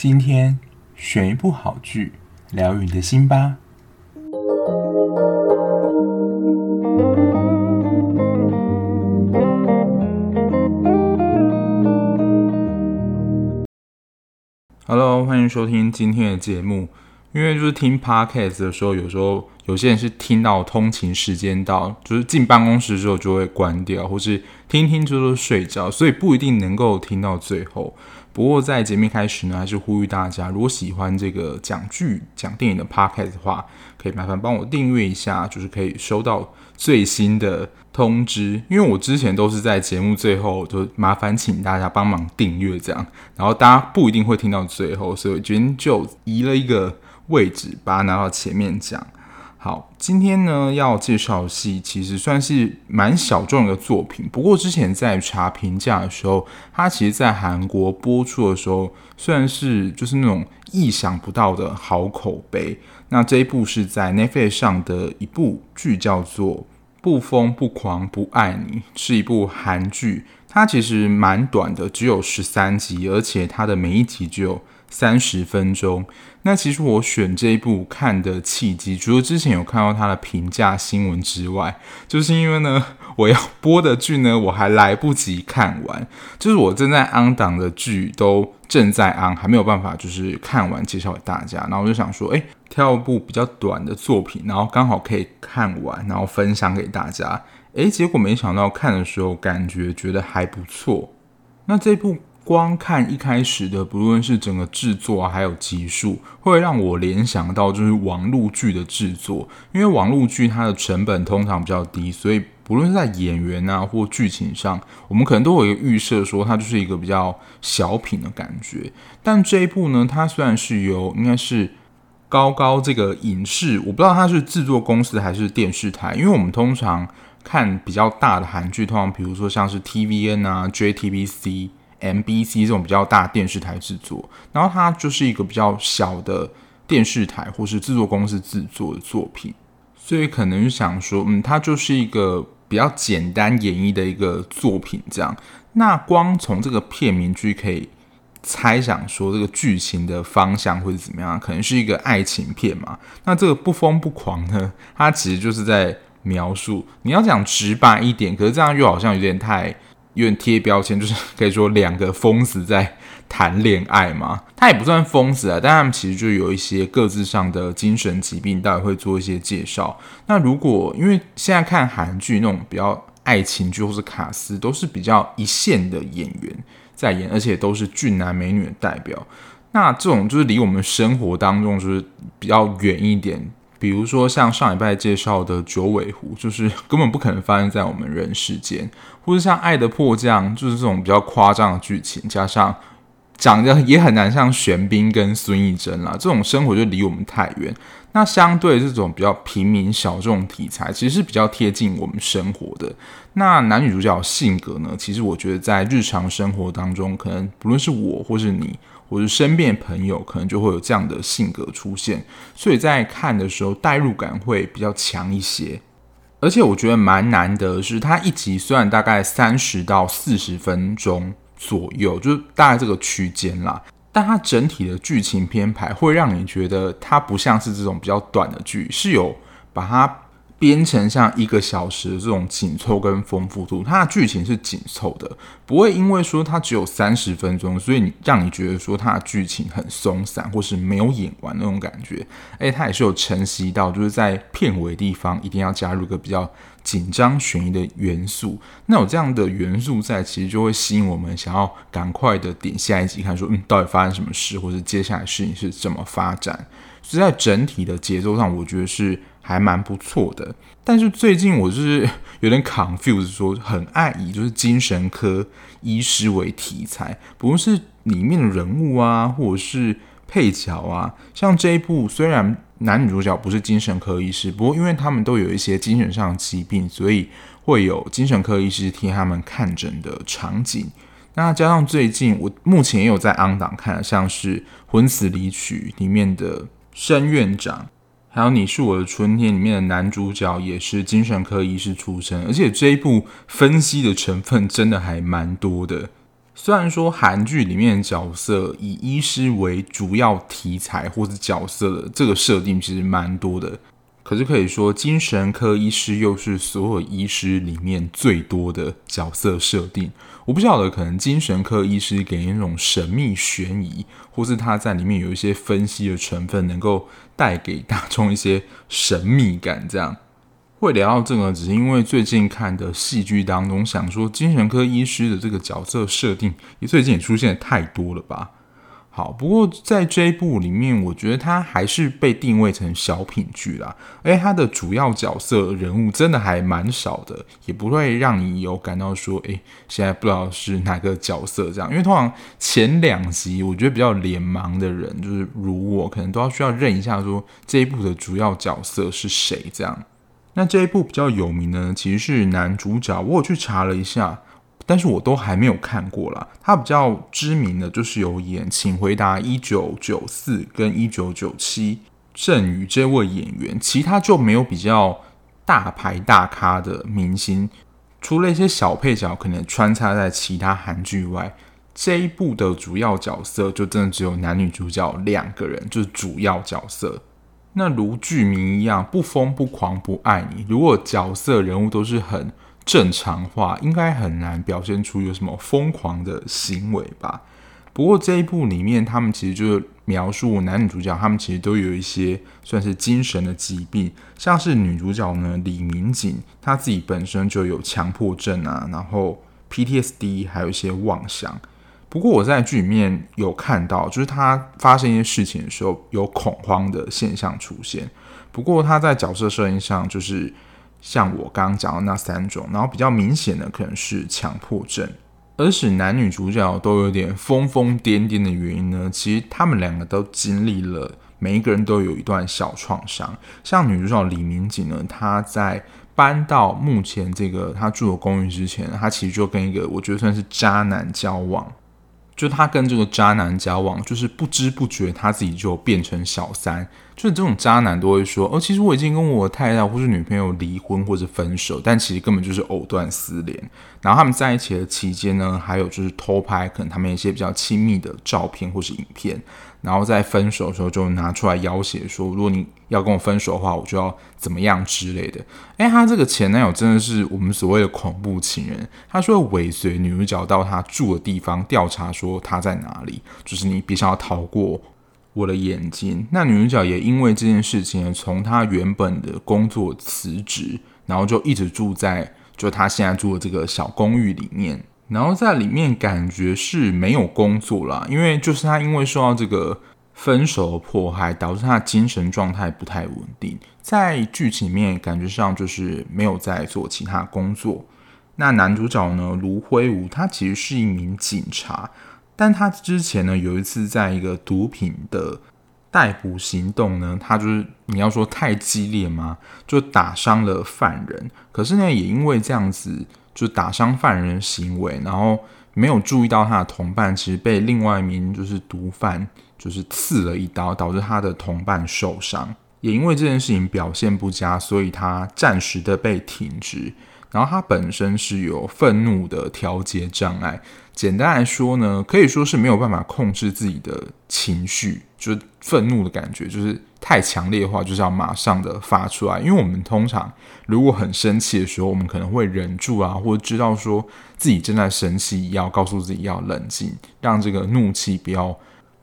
今天选一部好剧，聊你的心吧。Hello，欢迎收听今天的节目。因为就是听 Podcast 的时候，有时候有些人是听到通勤时间到，就是进办公室之后就会关掉，或是听听就都睡着，所以不一定能够听到最后。不过在节目开始呢，还是呼吁大家，如果喜欢这个讲剧、讲电影的 podcast 的话，可以麻烦帮我订阅一下，就是可以收到最新的通知。因为我之前都是在节目最后，就麻烦请大家帮忙订阅这样，然后大家不一定会听到最后，所以我今天就移了一个位置，把它拿到前面讲。好，今天呢要介绍的戏其实算是蛮小众的作品，不过之前在查评价的时候，它其实在韩国播出的时候，算是就是那种意想不到的好口碑。那这一部是在 Netflix 上的一部剧，叫做《不疯不狂不爱你》，是一部韩剧，它其实蛮短的，只有十三集，而且它的每一集只有三十分钟。那其实我选这一部看的契机，除了之前有看到它的评价新闻之外，就是因为呢，我要播的剧呢，我还来不及看完，就是我正在 on 档的剧都正在 on，还没有办法就是看完介绍给大家。然后我就想说，哎，挑一部比较短的作品，然后刚好可以看完，然后分享给大家。哎，结果没想到看的时候感觉觉得还不错。那这部。光看一开始的，不论是整个制作，还有集数，会让我联想到就是网络剧的制作。因为网络剧它的成本通常比较低，所以不论是在演员啊或剧情上，我们可能都有一个预设，说它就是一个比较小品的感觉。但这一部呢，它虽然是由应该是高高这个影视，我不知道它是制作公司还是电视台，因为我们通常看比较大的韩剧，通常比如说像是 TVN 啊、JTBC。MBC 这种比较大电视台制作，然后它就是一个比较小的电视台或是制作公司制作的作品，所以可能想说，嗯，它就是一个比较简单演绎的一个作品这样。那光从这个片名就可以猜想说，这个剧情的方向会是怎么样？可能是一个爱情片嘛？那这个不疯不狂呢？它其实就是在描述，你要讲直白一点，可是这样又好像有点太。有点贴标签，就是可以说两个疯子在谈恋爱嘛。他也不算疯子啊，但他们其实就有一些各自上的精神疾病，待会会做一些介绍。那如果因为现在看韩剧那种比较爱情剧或是卡司，都是比较一线的演员在演，而且都是俊男美女的代表。那这种就是离我们生活当中就是比较远一点。比如说像上礼拜介绍的《九尾狐》，就是根本不可能发生在我们人世间，或是像《爱的迫降》，就是这种比较夸张的剧情，加上长得也很难像玄彬跟孙艺珍啦，这种生活就离我们太远。那相对这种比较平民小众题材，其实是比较贴近我们生活的。那男女主角性格呢，其实我觉得在日常生活当中，可能不论是我或是你。或者身边朋友可能就会有这样的性格出现，所以在看的时候代入感会比较强一些。而且我觉得蛮难得的是，它一集虽然大概三十到四十分钟左右，就是大概这个区间啦，但它整体的剧情编排会让你觉得它不像是这种比较短的剧，是有把它。编成像一个小时的这种紧凑跟丰富度，它的剧情是紧凑的，不会因为说它只有三十分钟，所以你让你觉得说它的剧情很松散或是没有演完那种感觉。诶，它也是有承袭到，就是在片尾地方一定要加入一个比较紧张悬疑的元素。那有这样的元素在，其实就会吸引我们想要赶快的点下一集看，说嗯，到底发生什么事，或是接下来事情是怎么发展。所以在整体的节奏上，我觉得是。还蛮不错的，但是最近我就是 有点 confused，说很爱以就是精神科医师为题材，不论是里面的人物啊，或者是配角啊，像这一部虽然男女主角不是精神科医师，不过因为他们都有一些精神上的疾病，所以会有精神科医师替他们看诊的场景。那加上最近我目前也有在 on 档看，像是《婚词离曲》里面的申院长。还有你是我的春天里面的男主角也是精神科医师出身，而且这一部分析的成分真的还蛮多的。虽然说韩剧里面的角色以医师为主要题材或是角色的这个设定其实蛮多的，可是可以说精神科医师又是所有医师里面最多的角色设定。我不晓得，可能精神科医师给人一种神秘悬疑，或是他在里面有一些分析的成分，能够带给大众一些神秘感，这样。会聊到这个，只是因为最近看的戏剧当中，想说精神科医师的这个角色设定，也最近也出现太多了吧？好，不过在这一部里面，我觉得它还是被定位成小品剧啦，而且它的主要角色人物真的还蛮少的，也不会让你有感到说，哎，现在不知道是哪个角色这样，因为通常前两集我觉得比较脸盲的人，就是如我，可能都要需要认一下说这一部的主要角色是谁这样。那这一部比较有名呢，其实是男主角。我有去查了一下，但是我都还没有看过啦。他比较知名的就是有演《请回答一九九四》跟《一九九七》郑宇这位演员，其他就没有比较大牌大咖的明星。除了一些小配角可能穿插在其他韩剧外，这一部的主要角色就真的只有男女主角两个人，就是主要角色。那如剧名一样，不疯不狂不爱你。如果角色人物都是很正常化，应该很难表现出有什么疯狂的行为吧。不过这一部里面，他们其实就是描述男女主角，他们其实都有一些算是精神的疾病，像是女主角呢李明瑾，她自己本身就有强迫症啊，然后 PTSD，还有一些妄想。不过我在剧里面有看到，就是他发生一些事情的时候有恐慌的现象出现。不过他在角色设定上，就是像我刚刚讲的那三种，然后比较明显的可能是强迫症。而使男女主角都有点疯疯癫癫的原因呢，其实他们两个都经历了，每一个人都有一段小创伤。像女主角李明瑾呢，她在搬到目前这个她住的公寓之前，她其实就跟一个我觉得算是渣男交往。就她跟这个渣男交往，就是不知不觉她自己就变成小三。就是这种渣男都会说：“哦，其实我已经跟我太太或是女朋友离婚或者分手，但其实根本就是藕断丝连。”然后他们在一起的期间呢，还有就是偷拍可能他们一些比较亲密的照片或是影片。然后在分手的时候就拿出来要挟说，如果你要跟我分手的话，我就要怎么样之类的。诶，他这个前男友真的是我们所谓的恐怖情人。他说尾随女主角到他住的地方调查，说他在哪里，就是你别想要逃过我的眼睛。那女主角也因为这件事情，从她原本的工作辞职，然后就一直住在就她现在住的这个小公寓里面。然后在里面感觉是没有工作啦，因为就是她因为受到这个分手的迫害，导致她精神状态不太稳定。在剧情里面感觉上就是没有在做其他工作。那男主角呢，卢辉武，他其实是一名警察，但他之前呢有一次在一个毒品的逮捕行动呢，他就是你要说太激烈吗？就打伤了犯人。可是呢，也因为这样子。就打伤犯人行为，然后没有注意到他的同伴其实被另外一名就是毒贩就是刺了一刀，导致他的同伴受伤。也因为这件事情表现不佳，所以他暂时的被停职。然后他本身是有愤怒的调节障碍。简单来说呢，可以说是没有办法控制自己的情绪，就是愤怒的感觉，就是太强烈的话，就是要马上的发出来。因为我们通常如果很生气的时候，我们可能会忍住啊，或者知道说自己正在生气，要告诉自己要冷静，让这个怒气不要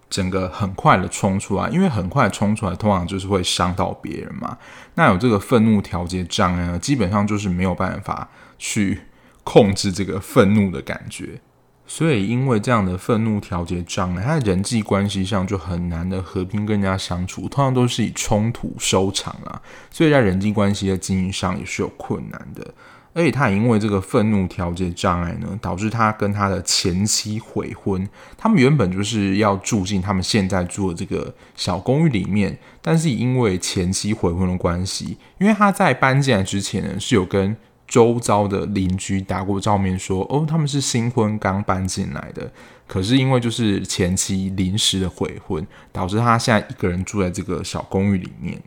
整个很快的冲出来。因为很快冲出来，通常就是会伤到别人嘛。那有这个愤怒调节障碍呢，基本上就是没有办法去控制这个愤怒的感觉。所以，因为这样的愤怒调节障碍，他在人际关系上就很难的和平跟人家相处，通常都是以冲突收场啊。所以在人际关系的经营上也是有困难的。而且，他也因为这个愤怒调节障碍呢，导致他跟他的前妻悔婚。他们原本就是要住进他们现在住的这个小公寓里面，但是因为前妻悔婚的关系，因为他在搬进来之前呢，是有跟。周遭的邻居打过照面说：“哦，他们是新婚刚搬进来的。可是因为就是前妻临时的悔婚，导致他现在一个人住在这个小公寓里面。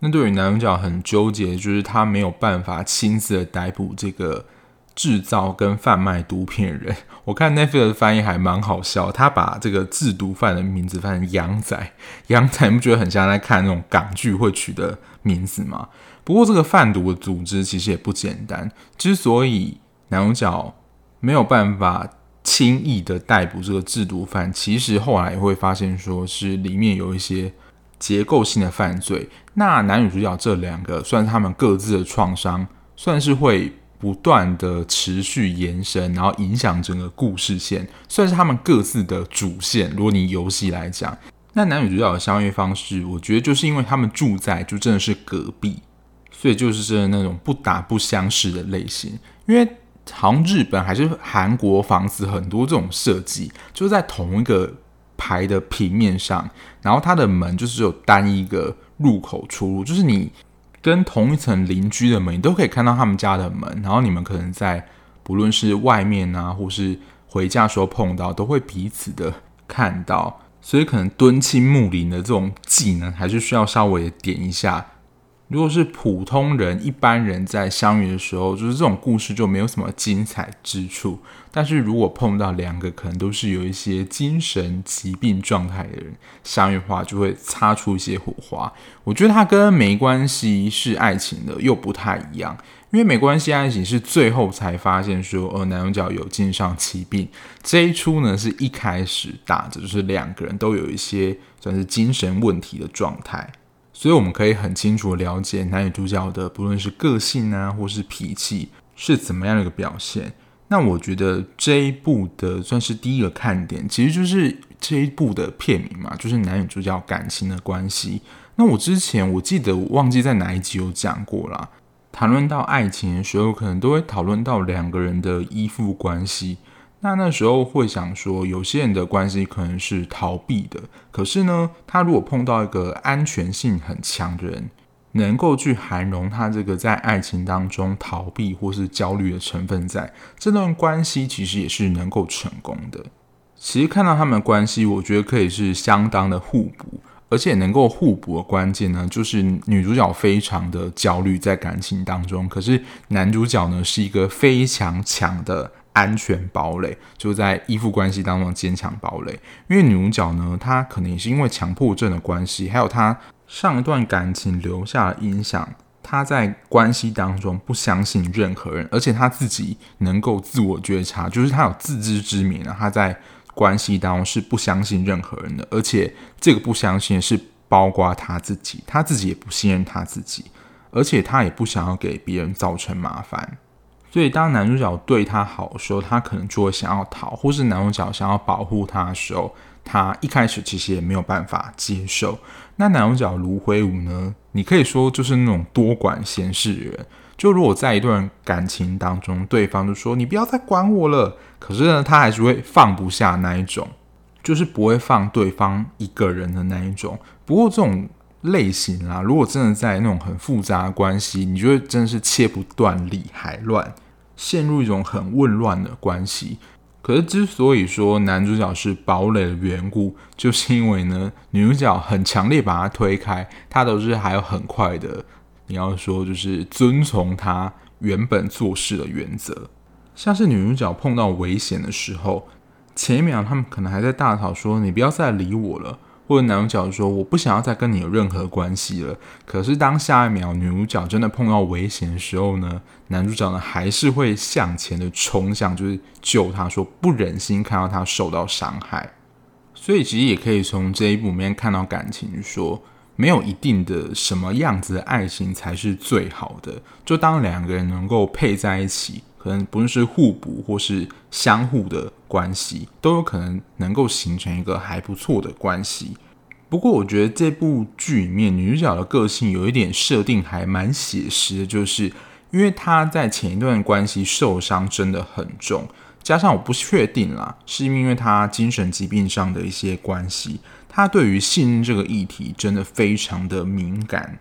那对于男主角很纠结，就是他没有办法亲自的逮捕这个制造跟贩卖毒品的人。我看 Netflix 的翻译还蛮好笑，他把这个制毒犯的名字翻成洋仔，洋仔你不觉得很像在看那种港剧会取的名字吗？不过这个贩毒的组织其实也不简单，之所以男主角没有办法轻易的逮捕这个制毒犯，其实后来也会发现说是里面有一些结构性的犯罪。那男女主角这两个算是他们各自的创伤，算是会。不断的持续延伸，然后影响整个故事线，算是他们各自的主线。如果你游戏来讲，那男女主角的相遇方式，我觉得就是因为他们住在就真的是隔壁，所以就是真的那种不打不相识的类型。因为好像日本还是韩国房子很多这种设计，就是在同一个排的平面上，然后它的门就是只有单一个入口出入，就是你。跟同一层邻居的门，你都可以看到他们家的门，然后你们可能在不论是外面啊，或是回家的时候碰到，都会彼此的看到，所以可能敦亲睦邻的这种技能，还是需要稍微点一下。如果是普通人、一般人在相遇的时候，就是这种故事就没有什么精彩之处。但是如果碰到两个可能都是有一些精神疾病状态的人相遇的话，就会擦出一些火花。我觉得它跟没关系是爱情的又不太一样，因为没关系爱情是最后才发现说，呃，男主角有精神上疾病。这一出呢，是一开始打着就是两个人都有一些算是精神问题的状态。所以我们可以很清楚的了解男女主角的不论是个性啊，或是脾气是怎么样的一个表现。那我觉得这一部的算是第一个看点，其实就是这一部的片名嘛，就是男女主角感情的关系。那我之前我记得我忘记在哪一集有讲过啦，谈论到爱情的时候，可能都会讨论到两个人的依附关系。那那时候会想说，有些人的关系可能是逃避的，可是呢，他如果碰到一个安全性很强的人，能够去涵容他这个在爱情当中逃避或是焦虑的成分在，在这段关系其实也是能够成功的。其实看到他们的关系，我觉得可以是相当的互补，而且能够互补的关键呢，就是女主角非常的焦虑在感情当中，可是男主角呢是一个非常强的。安全堡垒就在依附关系当中坚强堡垒，因为女主角呢，她可能也是因为强迫症的关系，还有她上一段感情留下的影响，她在关系当中不相信任何人，而且她自己能够自我觉察，就是她有自知之明啊，她在关系当中是不相信任何人的，而且这个不相信是包括她自己，她自己也不信任她自己，而且她也不想要给别人造成麻烦。所以，当男主角对她好的时候，她可能就会想要逃；或是男主角想要保护她的时候，她一开始其实也没有办法接受。那男主角卢辉武呢？你可以说就是那种多管闲事的人。就如果在一段感情当中，对方就说“你不要再管我了”，可是呢，他还是会放不下那一种，就是不会放对方一个人的那一种。不过这种。类型啊，如果真的在那种很复杂的关系，你觉得真的是切不断理还乱，陷入一种很混乱的关系。可是之所以说男主角是堡垒的缘故，就是因为呢，女主角很强烈把他推开，他都是还有很快的，你要说就是遵从他原本做事的原则。像是女主角碰到危险的时候，前一秒他们可能还在大吵说：“你不要再理我了。”或者男主角说：“我不想要再跟你有任何关系了。”可是当下一秒女主角真的碰到危险的时候呢，男主角呢还是会向前的冲向，就是救她，说不忍心看到她受到伤害。所以其实也可以从这一部里面看到感情说，说没有一定的什么样子的爱情才是最好的。就当两个人能够配在一起。可能不论是互补或是相互的关系，都有可能能够形成一个还不错的关系。不过，我觉得这部剧里面女主角的个性有一点设定还蛮写实的，就是因为她在前一段关系受伤真的很重，加上我不确定啦，是因为她精神疾病上的一些关系，她对于信任这个议题真的非常的敏感。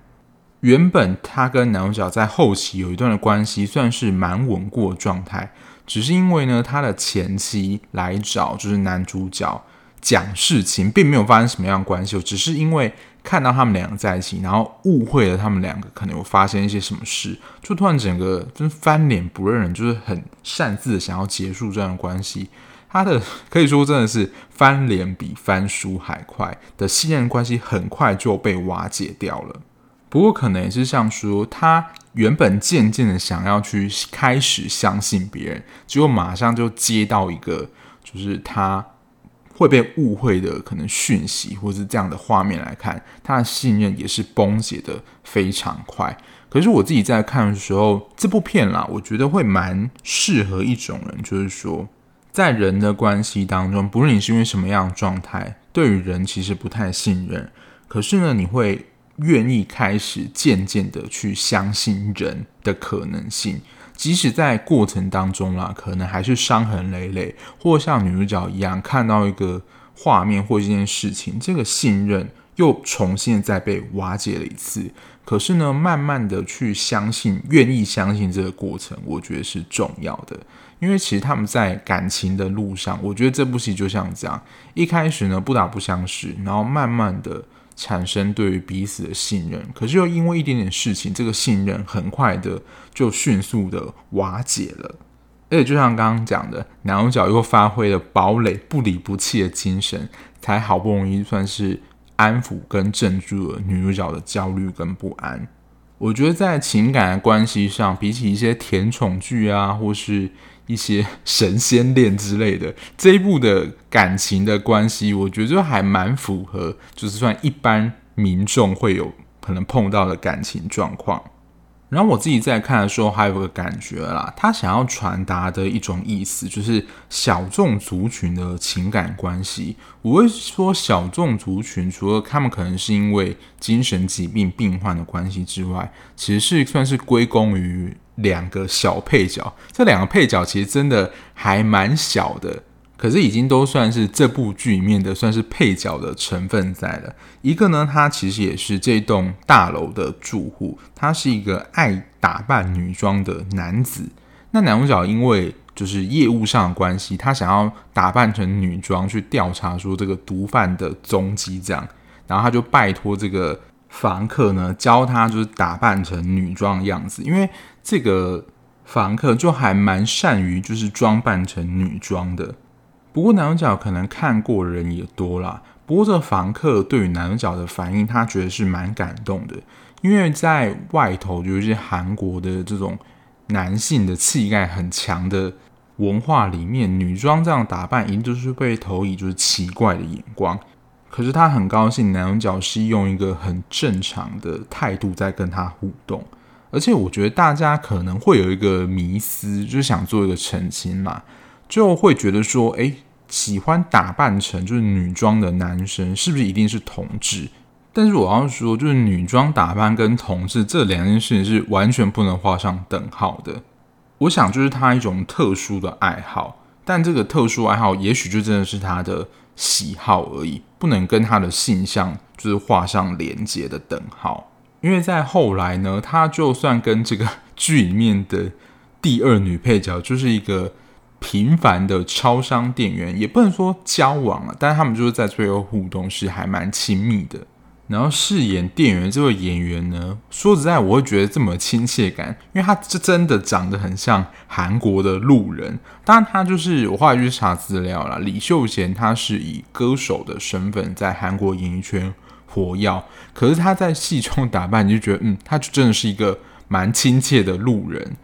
原本她跟男主角在后期有一段的关系，算是蛮稳固的状态。只是因为呢，他的前妻来找就是男主角，讲事情，并没有发生什么样的关系，只是因为看到他们两个在一起，然后误会了他们两个可能有发生一些什么事，就突然整个就是翻脸不认人，就是很擅自想要结束这样的关系。他的可以说真的是翻脸比翻书还快的信任关系，很快就被瓦解掉了。不过可能也是像说，他原本渐渐的想要去开始相信别人，结果马上就接到一个就是他会被误会的可能讯息，或是这样的画面来看，他的信任也是崩解的非常快。可是我自己在看的时候，这部片啦，我觉得会蛮适合一种人，就是说。在人的关系当中，不论你是因为什么样的状态，对于人其实不太信任，可是呢，你会愿意开始渐渐的去相信人的可能性，即使在过程当中啦，可能还是伤痕累累，或像女主角一样，看到一个画面或一件事情，这个信任又重新再被瓦解了一次。可是呢，慢慢的去相信，愿意相信这个过程，我觉得是重要的。因为其实他们在感情的路上，我觉得这部戏就像这样，一开始呢不打不相识，然后慢慢的产生对于彼此的信任，可是又因为一点点事情，这个信任很快的就迅速的瓦解了。而且就像刚刚讲的，男主角又发挥了堡垒不离不弃的精神，才好不容易算是安抚跟镇住了女主角的焦虑跟不安。我觉得在情感的关系上，比起一些甜宠剧啊，或是一些神仙恋之类的，这一部的感情的关系，我觉得就还蛮符合，就是算一般民众会有可能碰到的感情状况。然后我自己在看的时候，还有个感觉啦，他想要传达的一种意思，就是小众族群的情感关系。我会说小众族群，除了他们可能是因为精神疾病病患的关系之外，其实是算是归功于两个小配角。这两个配角其实真的还蛮小的。可是已经都算是这部剧里面的算是配角的成分在了。一个呢，他其实也是这栋大楼的住户，他是一个爱打扮女装的男子。那男主角因为就是业务上的关系，他想要打扮成女装去调查说这个毒贩的踪迹，这样，然后他就拜托这个房客呢教他就是打扮成女装的样子，因为这个房客就还蛮善于就是装扮成女装的。不过男主角可能看过人也多啦。不过这房客对于男主角的反应，他觉得是蛮感动的，因为在外头有一些韩国的这种男性的气概很强的文化里面，女装这样打扮一定就是被投以就是奇怪的眼光。可是他很高兴，男主角是用一个很正常的态度在跟他互动，而且我觉得大家可能会有一个迷思，就是想做一个澄清嘛，就会觉得说，哎。喜欢打扮成就是女装的男生，是不是一定是同志？但是我要说，就是女装打扮跟同志这两件事情是完全不能画上等号的。我想，就是他一种特殊的爱好，但这个特殊爱好也许就真的是他的喜好而已，不能跟他的性向就是画上连接的等号。因为在后来呢，他就算跟这个 剧里面的第二女配角，就是一个。平凡的超商店员也不能说交往了，但是他们就是在最后互动是还蛮亲密的。然后饰演店员这位演员呢，说实在，我会觉得这么亲切感，因为他这真的长得很像韩国的路人。当然，他就是我后来去查资料了，李秀贤他是以歌手的身份在韩国演艺圈活跃，可是他在戏中打扮，你就觉得嗯，他就真的是一个蛮亲切的路人。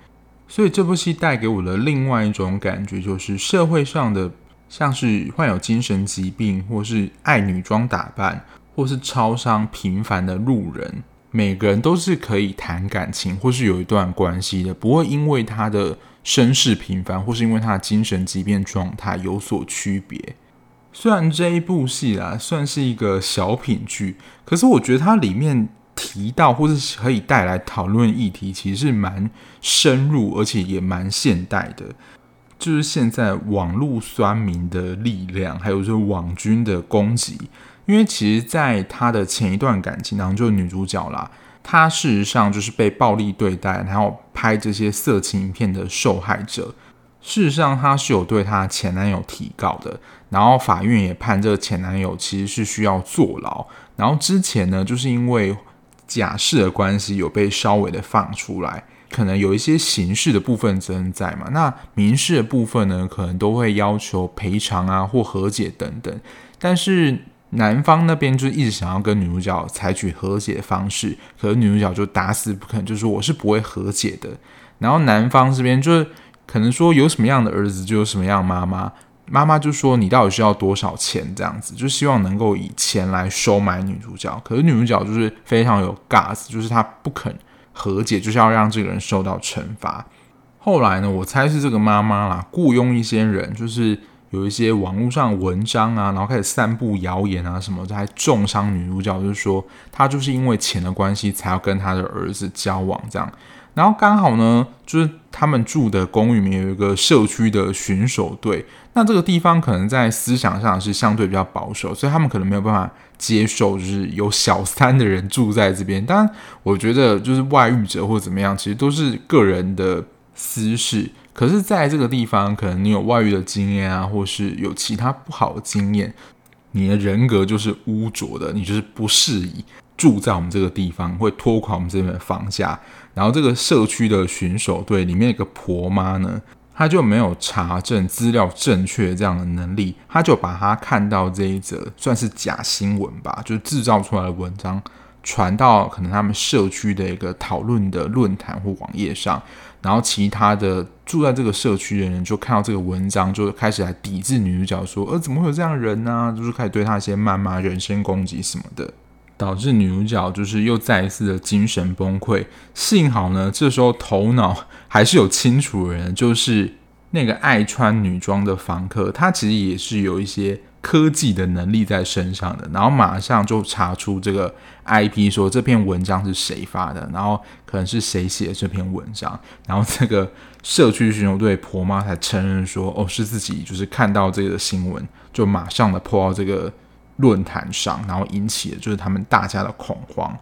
所以这部戏带给我的另外一种感觉，就是社会上的像是患有精神疾病，或是爱女装打扮，或是超商平凡的路人，每个人都是可以谈感情，或是有一段关系的，不会因为他的身世平凡，或是因为他的精神疾病状态有所区别。虽然这一部戏啊算是一个小品剧，可是我觉得它里面。提到或是可以带来讨论议题，其实是蛮深入，而且也蛮现代的。就是现在网络酸民的力量，还有就是网军的攻击。因为其实，在他的前一段感情当中，就是女主角啦，她事实上就是被暴力对待，然后拍这些色情影片的受害者。事实上，她是有对她前男友提告的，然后法院也判这个前男友其实是需要坐牢。然后之前呢，就是因为假释的关系，有被稍微的放出来，可能有一些刑事的部分责任在嘛。那民事的部分呢，可能都会要求赔偿啊或和解等等。但是男方那边就一直想要跟女主角采取和解的方式，可是女主角就打死不肯，就说我是不会和解的。然后男方这边就是。可能说有什么样的儿子就有什么样的妈妈，妈妈就说你到底需要多少钱这样子，就希望能够以钱来收买女主角。可是女主角就是非常有 gas，就是她不肯和解，就是要让这个人受到惩罚。后来呢，我猜是这个妈妈啦，雇佣一些人，就是有一些网络上文章啊，然后开始散布谣言啊什么，还重伤女主角，就是说她就是因为钱的关系才要跟她的儿子交往这样。然后刚好呢，就是他们住的公寓里面有一个社区的巡守队，那这个地方可能在思想上是相对比较保守，所以他们可能没有办法接受，就是有小三的人住在这边。当然，我觉得就是外遇者或怎么样，其实都是个人的私事。可是，在这个地方，可能你有外遇的经验啊，或是有其他不好的经验，你的人格就是污浊的，你就是不适宜。住在我们这个地方，会拖垮我们这边的房价。然后这个社区的巡守队里面一个婆妈呢，她就没有查证资料正确这样的能力，她就把她看到这一则算是假新闻吧，就制造出来的文章传到可能他们社区的一个讨论的论坛或网页上，然后其他的住在这个社区的人就看到这个文章，就开始来抵制女主角，说：“呃，怎么会有这样的人呢、？”就是开始对她一些谩骂、人身攻击什么的。导致女主角就是又再一次的精神崩溃。幸好呢，这时候头脑还是有清楚的人，就是那个爱穿女装的房客，他其实也是有一些科技的能力在身上的。然后马上就查出这个 IP，说这篇文章是谁发的，然后可能是谁写这篇文章。然后这个社区巡逻队婆妈才承认说，哦，是自己就是看到这个新闻，就马上的破到这个。论坛上，然后引起的就是他们大家的恐慌。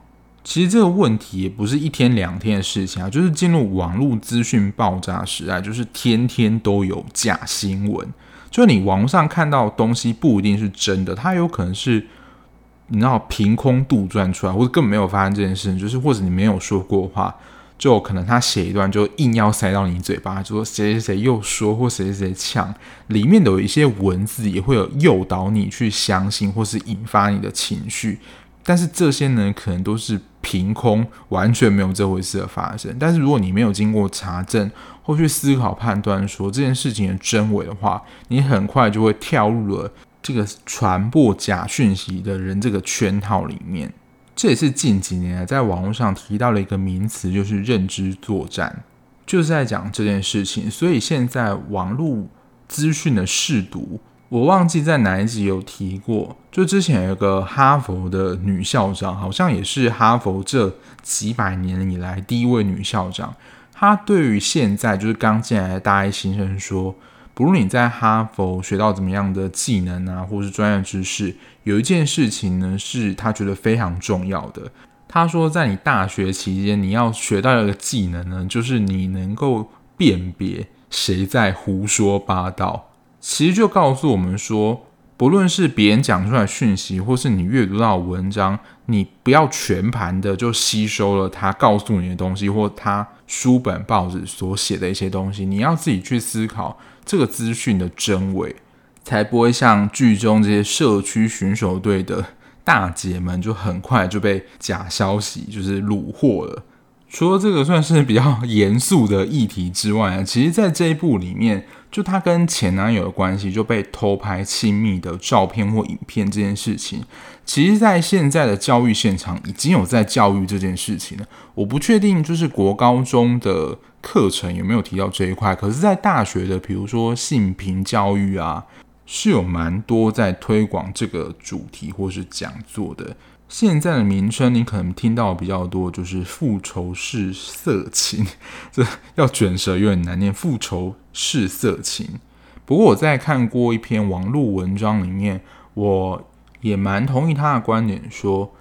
其实这个问题也不是一天两天的事情啊，就是进入网络资讯爆炸时代，就是天天都有假新闻。就你网上看到的东西不一定是真的，它有可能是你知道凭空杜撰出来，或者根本没有发生这件事情，就是或者你没有说过话。就可能他写一段，就硬要塞到你嘴巴，就说谁谁谁又说或谁谁谁呛，里面的有一些文字也会有诱导你去相信或是引发你的情绪，但是这些呢，可能都是凭空，完全没有这回事的发生。但是如果你没有经过查证或去思考判断说这件事情的真伪的话，你很快就会跳入了这个传播假讯息的人这个圈套里面。这也是近几年在网络上提到了一个名词，就是认知作战，就是在讲这件事情。所以现在网络资讯的试读，我忘记在哪一集有提过。就之前有个哈佛的女校长，好像也是哈佛这几百年以来第一位女校长。她对于现在就是刚进来的大一新生说。不论你在哈佛学到怎么样的技能啊，或是专业知识，有一件事情呢，是他觉得非常重要的。他说，在你大学期间，你要学到一个技能呢，就是你能够辨别谁在胡说八道。其实就告诉我们说，不论是别人讲出来讯息，或是你阅读到的文章，你不要全盘的就吸收了他告诉你的东西，或他书本报纸所写的一些东西，你要自己去思考。这个资讯的真伪，才不会像剧中这些社区巡守队的大姐们，就很快就被假消息就是虏获了。除了这个算是比较严肃的议题之外，其实，在这一部里面，就她跟前男友的关系就被偷拍亲密的照片或影片这件事情，其实，在现在的教育现场已经有在教育这件事情了。我不确定，就是国高中的。课程有没有提到这一块？可是，在大学的，比如说性平教育啊，是有蛮多在推广这个主题或是讲座的。现在的名称你可能听到比较多，就是复仇式色情，这要卷舌有点难念。复仇式色情。不过我在看过一篇网络文章里面，我也蛮同意他的观点说，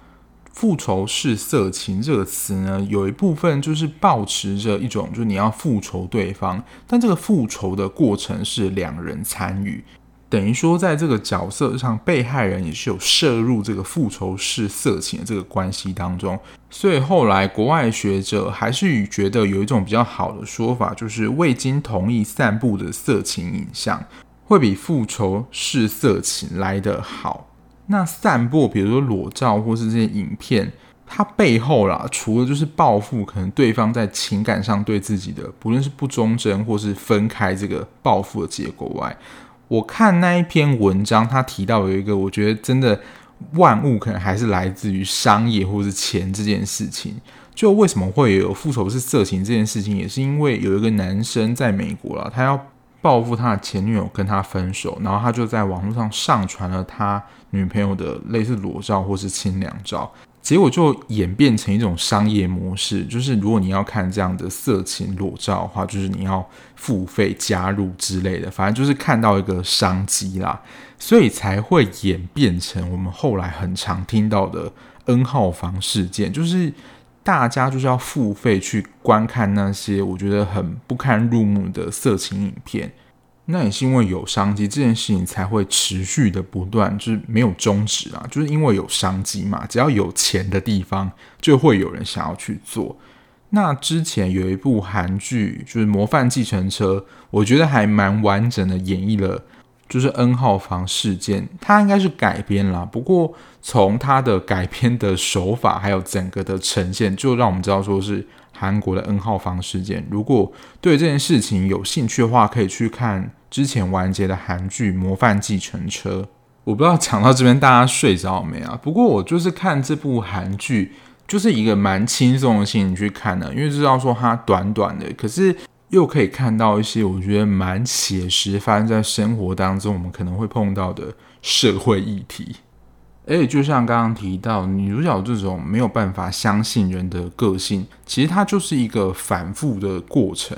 复仇式色情这个词呢，有一部分就是抱持着一种，就是你要复仇对方，但这个复仇的过程是两人参与，等于说在这个角色上，被害人也是有涉入这个复仇式色情的这个关系当中。所以后来国外学者还是觉得有一种比较好的说法，就是未经同意散布的色情影像，会比复仇式色情来得好。那散布，比如说裸照或是这些影片，它背后啦，除了就是报复，可能对方在情感上对自己的，不论是不忠贞或是分开这个报复的结果外，我看那一篇文章，他提到有一个，我觉得真的万物可能还是来自于商业或是钱这件事情。就为什么会有复仇式色情这件事情，也是因为有一个男生在美国了，他要。报复他的前女友跟他分手，然后他就在网络上上传了他女朋友的类似裸照或是清凉照，结果就演变成一种商业模式，就是如果你要看这样的色情裸照的话，就是你要付费加入之类的，反正就是看到一个商机啦，所以才会演变成我们后来很常听到的 N 号房事件，就是。大家就是要付费去观看那些我觉得很不堪入目的色情影片，那也是因为有商机，这件事情才会持续的不断，就是没有终止啊，就是因为有商机嘛，只要有钱的地方就会有人想要去做。那之前有一部韩剧就是《模范计程车》，我觉得还蛮完整的演绎了。就是 N 号房事件，它应该是改编啦。不过从它的改编的手法，还有整个的呈现，就让我们知道说是韩国的 N 号房事件。如果对这件事情有兴趣的话，可以去看之前完结的韩剧《模范继承车》。我不知道讲到这边大家睡着没啊？不过我就是看这部韩剧，就是一个蛮轻松的心情去看的，因为知道说它短短的，可是。又可以看到一些我觉得蛮写实，发生在生活当中，我们可能会碰到的社会议题。而且就像刚刚提到，女主角这种没有办法相信人的个性，其实它就是一个反复的过程。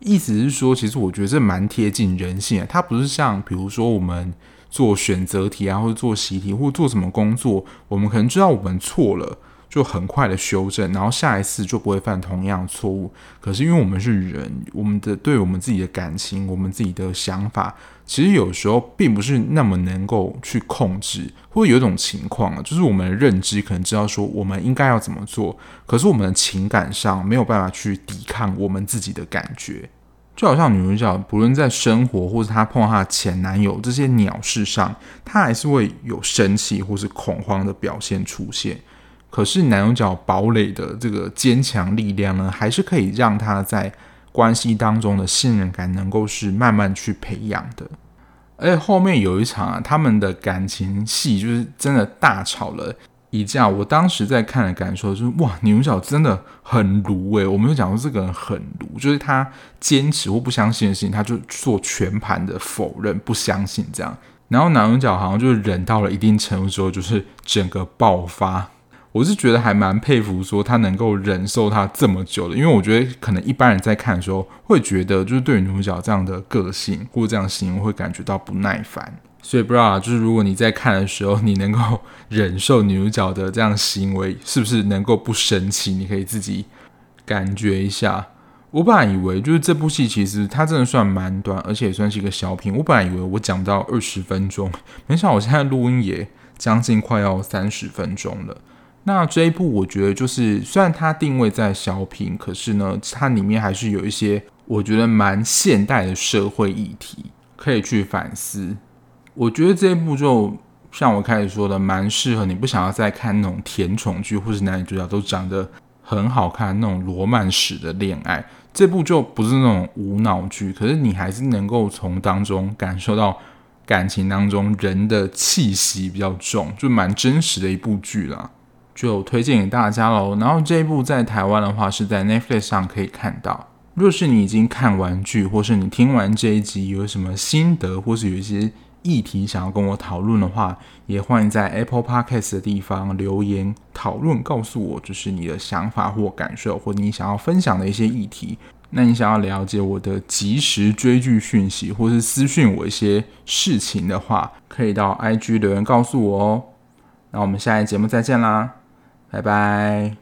意思是说，其实我觉得这蛮贴近人性的。它不是像比如说我们做选择题啊，或者做习题，或者做什么工作，我们可能知道我们错了。就很快的修正，然后下一次就不会犯同样错误。可是因为我们是人，我们的对我们自己的感情，我们自己的想法，其实有时候并不是那么能够去控制。或者有一种情况啊，就是我们的认知可能知道说我们应该要怎么做，可是我们的情感上没有办法去抵抗我们自己的感觉。就好像女主角，不论在生活或者她碰到她的前男友这些鸟事上，她还是会有生气或是恐慌的表现出现。可是男主角堡垒的这个坚强力量呢，还是可以让他在关系当中的信任感能够是慢慢去培养的。而且后面有一场啊，他们的感情戏就是真的大吵了一架。我当时在看的感受就是，哇，女主角真的很毒诶，我没有讲过这个人很毒，就是他坚持或不相信的事情，他就做全盘的否认，不相信这样。然后男主角好像就忍到了一定程度之后，就是整个爆发。我是觉得还蛮佩服，说他能够忍受他这么久的，因为我觉得可能一般人在看的时候会觉得，就是对女主角这样的个性或这样行为会感觉到不耐烦。所以不知道啊，就是如果你在看的时候，你能够忍受女主角的这样行为，是不是能够不生气？你可以自己感觉一下。我本来以为就是这部戏其实它真的算蛮短，而且也算是一个小品。我本来以为我讲到二十分钟，没想到我现在录音也将近快要三十分钟了。那这一部我觉得就是，虽然它定位在小品，可是呢，它里面还是有一些我觉得蛮现代的社会议题可以去反思。我觉得这一部就像我开始说的，蛮适合你不想要再看那种甜宠剧，或是男女主角都长得很好看那种罗曼史的恋爱。这部就不是那种无脑剧，可是你还是能够从当中感受到感情当中人的气息比较重，就蛮真实的一部剧啦。就推荐给大家喽。然后这一部在台湾的话是在 Netflix 上可以看到。若是你已经看完剧，或是你听完这一集有什么心得，或是有一些议题想要跟我讨论的话，也欢迎在 Apple Podcast 的地方留言讨论，告诉我就是你的想法或感受，或你想要分享的一些议题。那你想要了解我的即时追剧讯息，或是私讯我一些事情的话，可以到 IG 留言告诉我哦。那我们下一节目再见啦！拜拜。